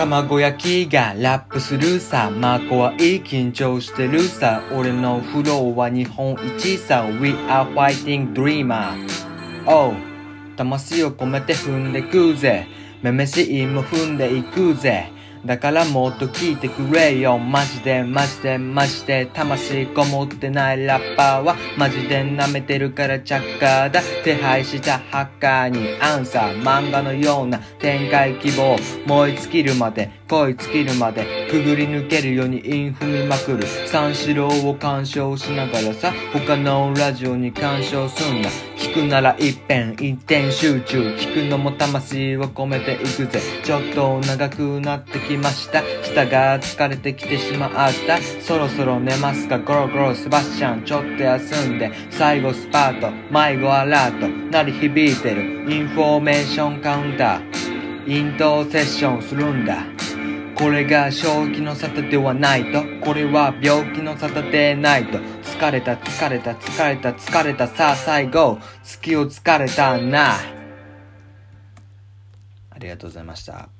卵焼きがラップするさ。まあ怖い緊張してるさ。俺のフローは日本一さ。We are fighting dreamer. Oh, 魂を込めて踏んでくぜ。めめしいも踏んでいくぜ。だからもっと聞いてくれよ。マジでマジでマジで魂こもってないラッパーはマジで舐めてるからチャッカーだ。手配したハッカーにアンサー。漫画のような展開希望。燃え尽きるまで恋尽きるまでくぐり抜けるようにイン踏みまくる。三四郎を鑑賞しながらさ、他のラジオに干渉すんな。聞くなら一遍一点集中。聞くのも魂を込めていくぜ。ちょっと長くなってきました。舌が疲れてきてしまった。そろそろ寝ますかゴロゴロセバスチャン。ちょっと休んで。最後スパート。迷子アラート。鳴り響いてる。インフォーメーションカウンター。イントセッションするんだ。これが正気の沙汰ではないと。これは病気の沙汰でないと。疲れた疲れた疲れた疲れたさあ最後。月を疲れたな。ありがとうございました。